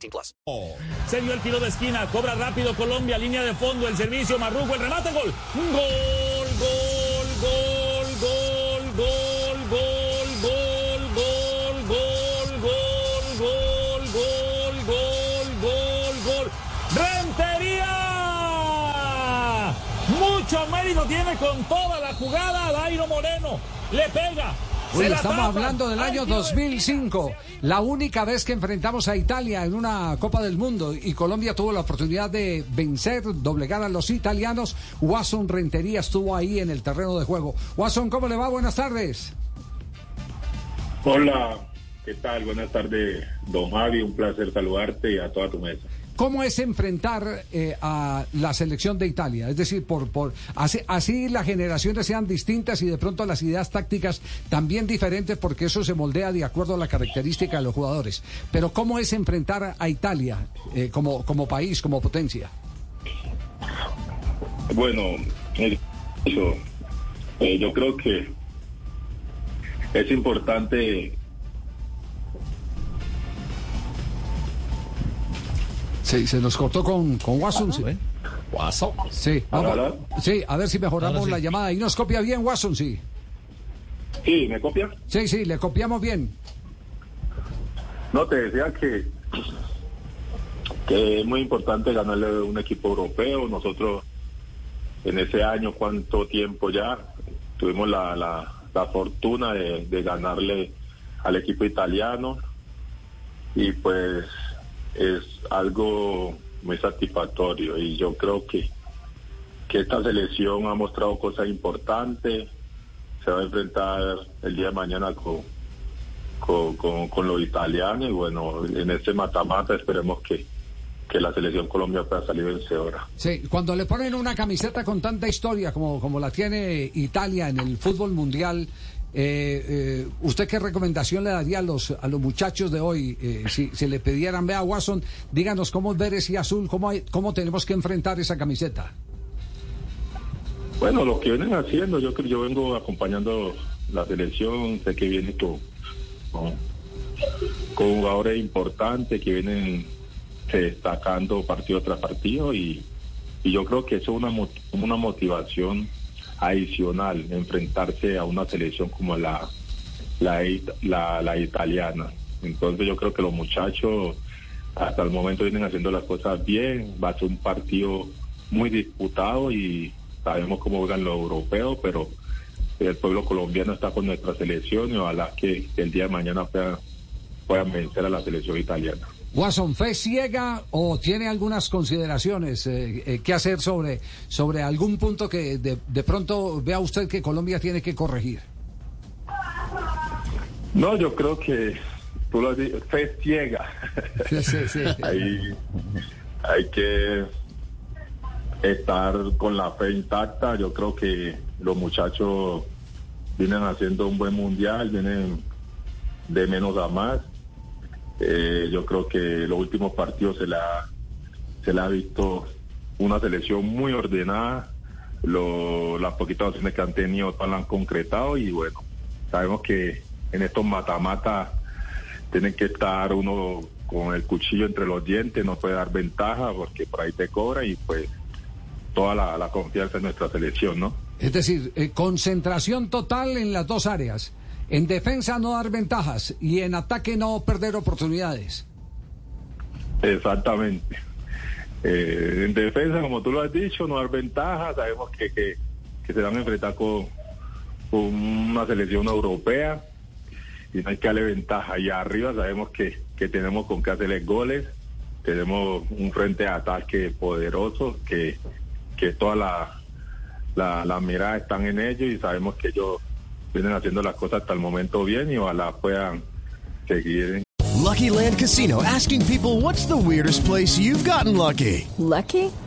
18 plus. Se dio el tiro de esquina, cobra rápido Colombia, línea de fondo, el servicio, Marruco, el remate, gol. Gol, gol, gol, gol, gol, gol, gol, gol, gol, gol, gol, gol, gol, gol, gol. ¡Rentería! Mucho mérito tiene con toda la jugada Dairo Moreno. Le pega. Uy, estamos hablando del año tiro de esquina. 2005, la única vez que enfrentamos a Italia en una Copa del Mundo y Colombia tuvo la oportunidad de vencer, doblegar a los italianos. Watson Rentería estuvo ahí en el terreno de juego. Watson, ¿cómo le va? Buenas tardes. Hola, ¿qué tal? Buenas tardes, don Javi. Un placer saludarte y a toda tu mesa. ¿Cómo es enfrentar eh, a la selección de Italia? Es decir, por, por así, las generaciones sean distintas y de pronto las ideas tácticas también diferentes porque eso se moldea de acuerdo a la característica de los jugadores. Pero ¿cómo es enfrentar a Italia eh, como, país, como potencia? Bueno, eh, yo creo que es importante Sí, se nos cortó con, con Watson. sí. Sí, ¿Ahora, vamos- ahora? sí, a ver si mejoramos sí. la llamada. Y nos copia bien, Watson, sí. Sí, ¿me copias? Sí, sí, le copiamos bien. No, te decía que, que es muy importante ganarle a un equipo europeo. Nosotros en ese año, cuánto tiempo ya, tuvimos la, la, la fortuna de, de ganarle al equipo italiano y pues es algo muy satisfactorio y yo creo que, que esta selección ha mostrado cosas importantes. Se va a enfrentar el día de mañana con, con, con, los italianos y bueno, en este mata-mata esperemos que, que la selección Colombia pueda salir vencedora. Sí, cuando le ponen una camiseta con tanta historia como, como la tiene Italia en el fútbol mundial, eh, eh, ¿usted qué recomendación le daría a los, a los muchachos de hoy? Eh, si, si le pidieran, vea Watson, díganos cómo ver ese azul, cómo, hay- cómo tenemos que enfrentar esa camiseta. Bueno, lo que vienen haciendo, yo yo vengo acompañando la selección, sé que viene con, con, jugadores importantes que vienen destacando partido tras partido y, y yo creo que eso es una, una motivación adicional, enfrentarse a una selección como la, la, la italiana. Entonces yo creo que los muchachos hasta el momento vienen haciendo las cosas bien, va a ser un partido muy disputado y sabemos cómo juegan los europeos, pero el pueblo colombiano está con nuestra selección y ojalá que el día de mañana puedan, puedan vencer a la selección italiana. Watson, ¿fe ciega o tiene algunas consideraciones eh, eh, que hacer sobre, sobre algún punto que de, de pronto vea usted que Colombia tiene que corregir? No, yo creo que tú lo has dicho, fe ciega. Sí, sí, sí. Ahí hay que estar con la fe intacta. Yo creo que los muchachos vienen haciendo un buen mundial, vienen de menos a más. Eh, yo creo que los últimos partidos se la, se la ha visto una selección muy ordenada. Lo- las poquitas opciones que han tenido todas han concretado y bueno, sabemos que en estos mata-mata tienen que estar uno con el cuchillo entre los dientes, no puede dar ventaja porque por ahí te cobra y pues toda la, la confianza en nuestra selección, ¿no? Es decir, eh, concentración total en las dos áreas. En defensa no dar ventajas y en ataque no perder oportunidades. Exactamente. Eh, en defensa, como tú lo has dicho, no dar ventaja, sabemos que, que, se van a enfrentar con, una selección europea y no hay que darle ventaja. Y arriba sabemos que, que tenemos con qué hacerles goles, tenemos un frente de ataque poderoso, que, que toda la, la, la están en ellos y sabemos que ellos vienen haciendo las cosas hasta el momento bien y ojalá puedan seguir Lucky Land Casino asking people what's the weirdest place you've gotten lucky? Lucky?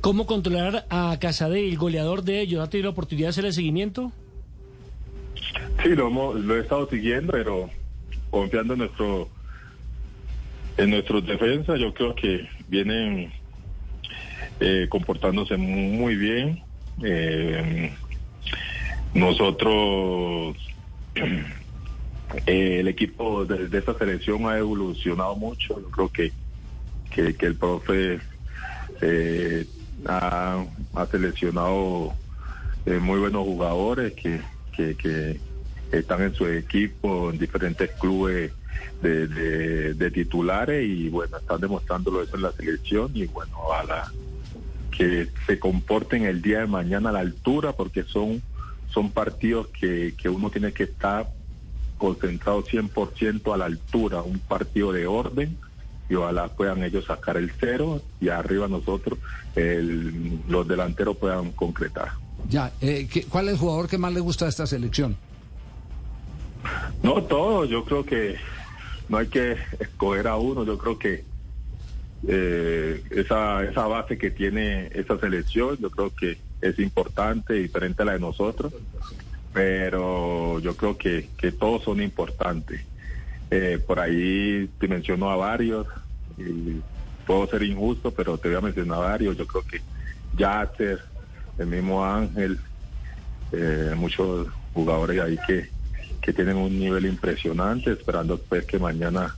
¿Cómo controlar a Casadei, el goleador de ellos? ¿Ha tenido la oportunidad de hacer el seguimiento? Sí, lo, hemos- lo he estado siguiendo, pero confiando en nuestro en nuestros defensas, yo creo que vienen eh, comportándose muy bien. Eh, nosotros, eh, el equipo de, esta selección ha evolucionado mucho. Yo creo que, que, que el profe ha, seleccionado eh, muy buenos jugadores que, que, están en su equipo, en diferentes clubes de, de- de titulares y bueno, están demostrándolo eso en la selección y bueno, ojalá que se comporten el día de mañana a la altura porque son, son partidos que, que uno tiene que estar concentrado 100% a la altura, un partido de orden y ojalá puedan ellos sacar el cero y arriba nosotros el- los delanteros puedan concretar. Ya, eh, ¿qué- ¿cuál es el jugador que más le gusta de esta selección? No, todo, yo creo que no hay que escoger a uno, yo creo que eh, esa, esa base que tiene esa selección, yo creo que es importante, diferente a la de nosotros, pero yo creo que, que todos son importantes. Eh, por ahí te menciono a varios, y puedo ser injusto, pero te voy a mencionar a varios, yo creo que Yacer, el mismo Ángel, eh, muchos jugadores ahí que, que tienen un nivel impresionante, esperando pues que mañana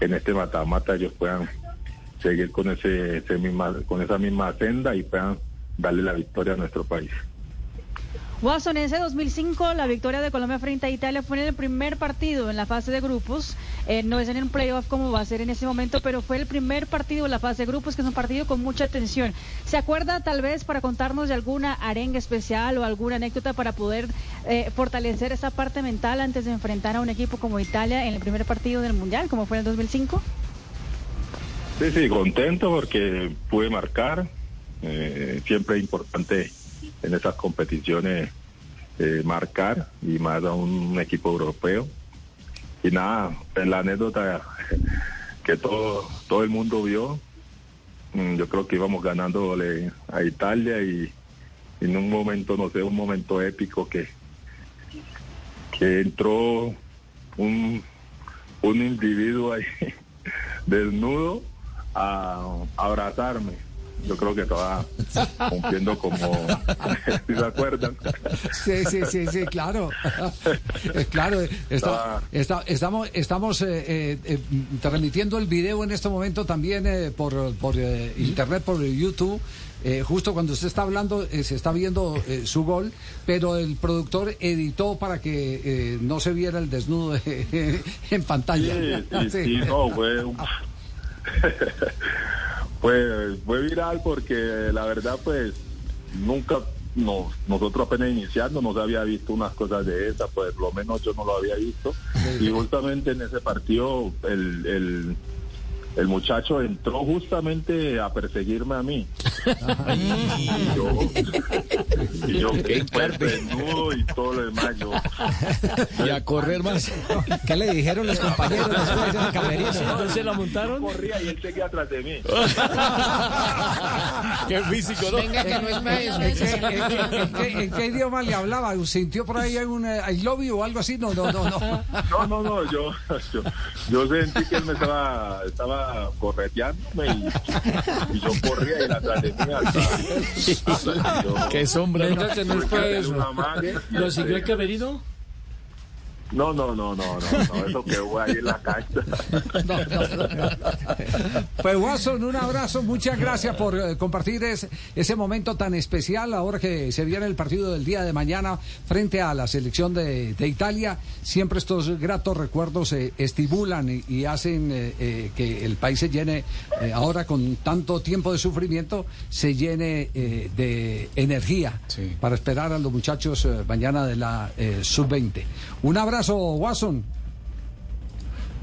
en este mata-mata ellos puedan seguir con ese, ese misma, con esa misma senda y puedan darle la victoria a nuestro país. Watson, en ese 2005 la victoria de Colombia frente a Italia fue en el primer partido en la fase de grupos. Eh, no es en un playoff como va a ser en ese momento, pero fue el primer partido en la fase de grupos, que es un partido con mucha tensión. ¿Se acuerda tal vez para contarnos de alguna arenga especial o alguna anécdota para poder eh, fortalecer esa parte mental antes de enfrentar a un equipo como Italia en el primer partido del Mundial, como fue en el 2005? Sí, sí, contento porque pude marcar. Eh, siempre es importante en esas competiciones eh, marcar y más a un equipo europeo. Y nada, en la anécdota que todo, todo el mundo vio, mm, yo creo que íbamos ganándole a Italia y, y en un momento, no sé, un momento épico que, que entró un, un individuo ahí desnudo a abrazarme. Yo creo que estaba cumpliendo como, ¿sí ¿se acuerdan? Sí, sí, sí, sí, claro. Eh, claro, está- está- estamos, estamos eh, eh, eh, transmitiendo el video en este momento también eh, por, por eh, internet, por YouTube. Eh, justo cuando usted está hablando, eh, se está viendo eh, su gol, pero el productor editó para que eh, no se viera el desnudo de- en pantalla. Sí, sí, Sí. sí, no, fue, un- fue, fue viral porque la verdad pues nunca, no, nosotros apenas iniciando no se había visto unas cosas de esas, pues por lo menos yo no lo había visto. Y justamente en ese partido el, el, el muchacho entró justamente a perseguirme a mí. Y yo, y yo pues, desnudo y todo lo demás. Yo, Y a correr más. ¿Qué le dijeron los compañeros después en el camerino? Entonces la montaron. corría y él seguía atrás de mí. Qué físico, ¿no? Venga, que no es eso. ¿En qué, en qué- en qué- en qué idioma le hablaba? ¿Sintió por ahí un eh, I love you o algo así? No, no, no, no. No, no, no, yo, yo, yo sentí que él me estaba, estaba correteándome y, y yo corría y de mí hasta, hasta que yo- Qué sombra. que no eso. ¿Lo este, siguió el camerino? No, no, no, no, no, no, eso que voy ahí en la cancha. Pues Watson, un abrazo, muchas gracias por eh, compartir ese, ese momento tan especial ahora que se viene el partido del día de mañana frente a la selección de, de Italia. Siempre estos gratos recuerdos se estimulan y, y hacen eh, eh, que el país se llene, eh, ahora con tanto tiempo de sufrimiento, se llene eh, de energía para esperar a los muchachos eh, mañana de la eh, sub-20. Un abrazo, Watson.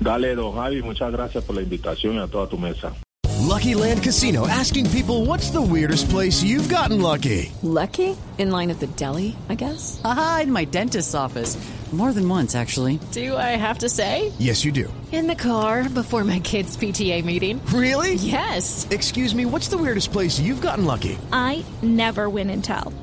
Dale, don Javi, muchas gracias por la invitación y a toda tu mesa. Lucky Land Casino asking people what's the weirdest place you've gotten lucky? Lucky? In line at the deli, I guess? Aha, in my dentist's office. More than once, actually. Do I have to say? Yes, you do. In the car before my kids' PTA meeting. Really? Yes. Excuse me, what's the weirdest place you've gotten lucky? I never win and tell.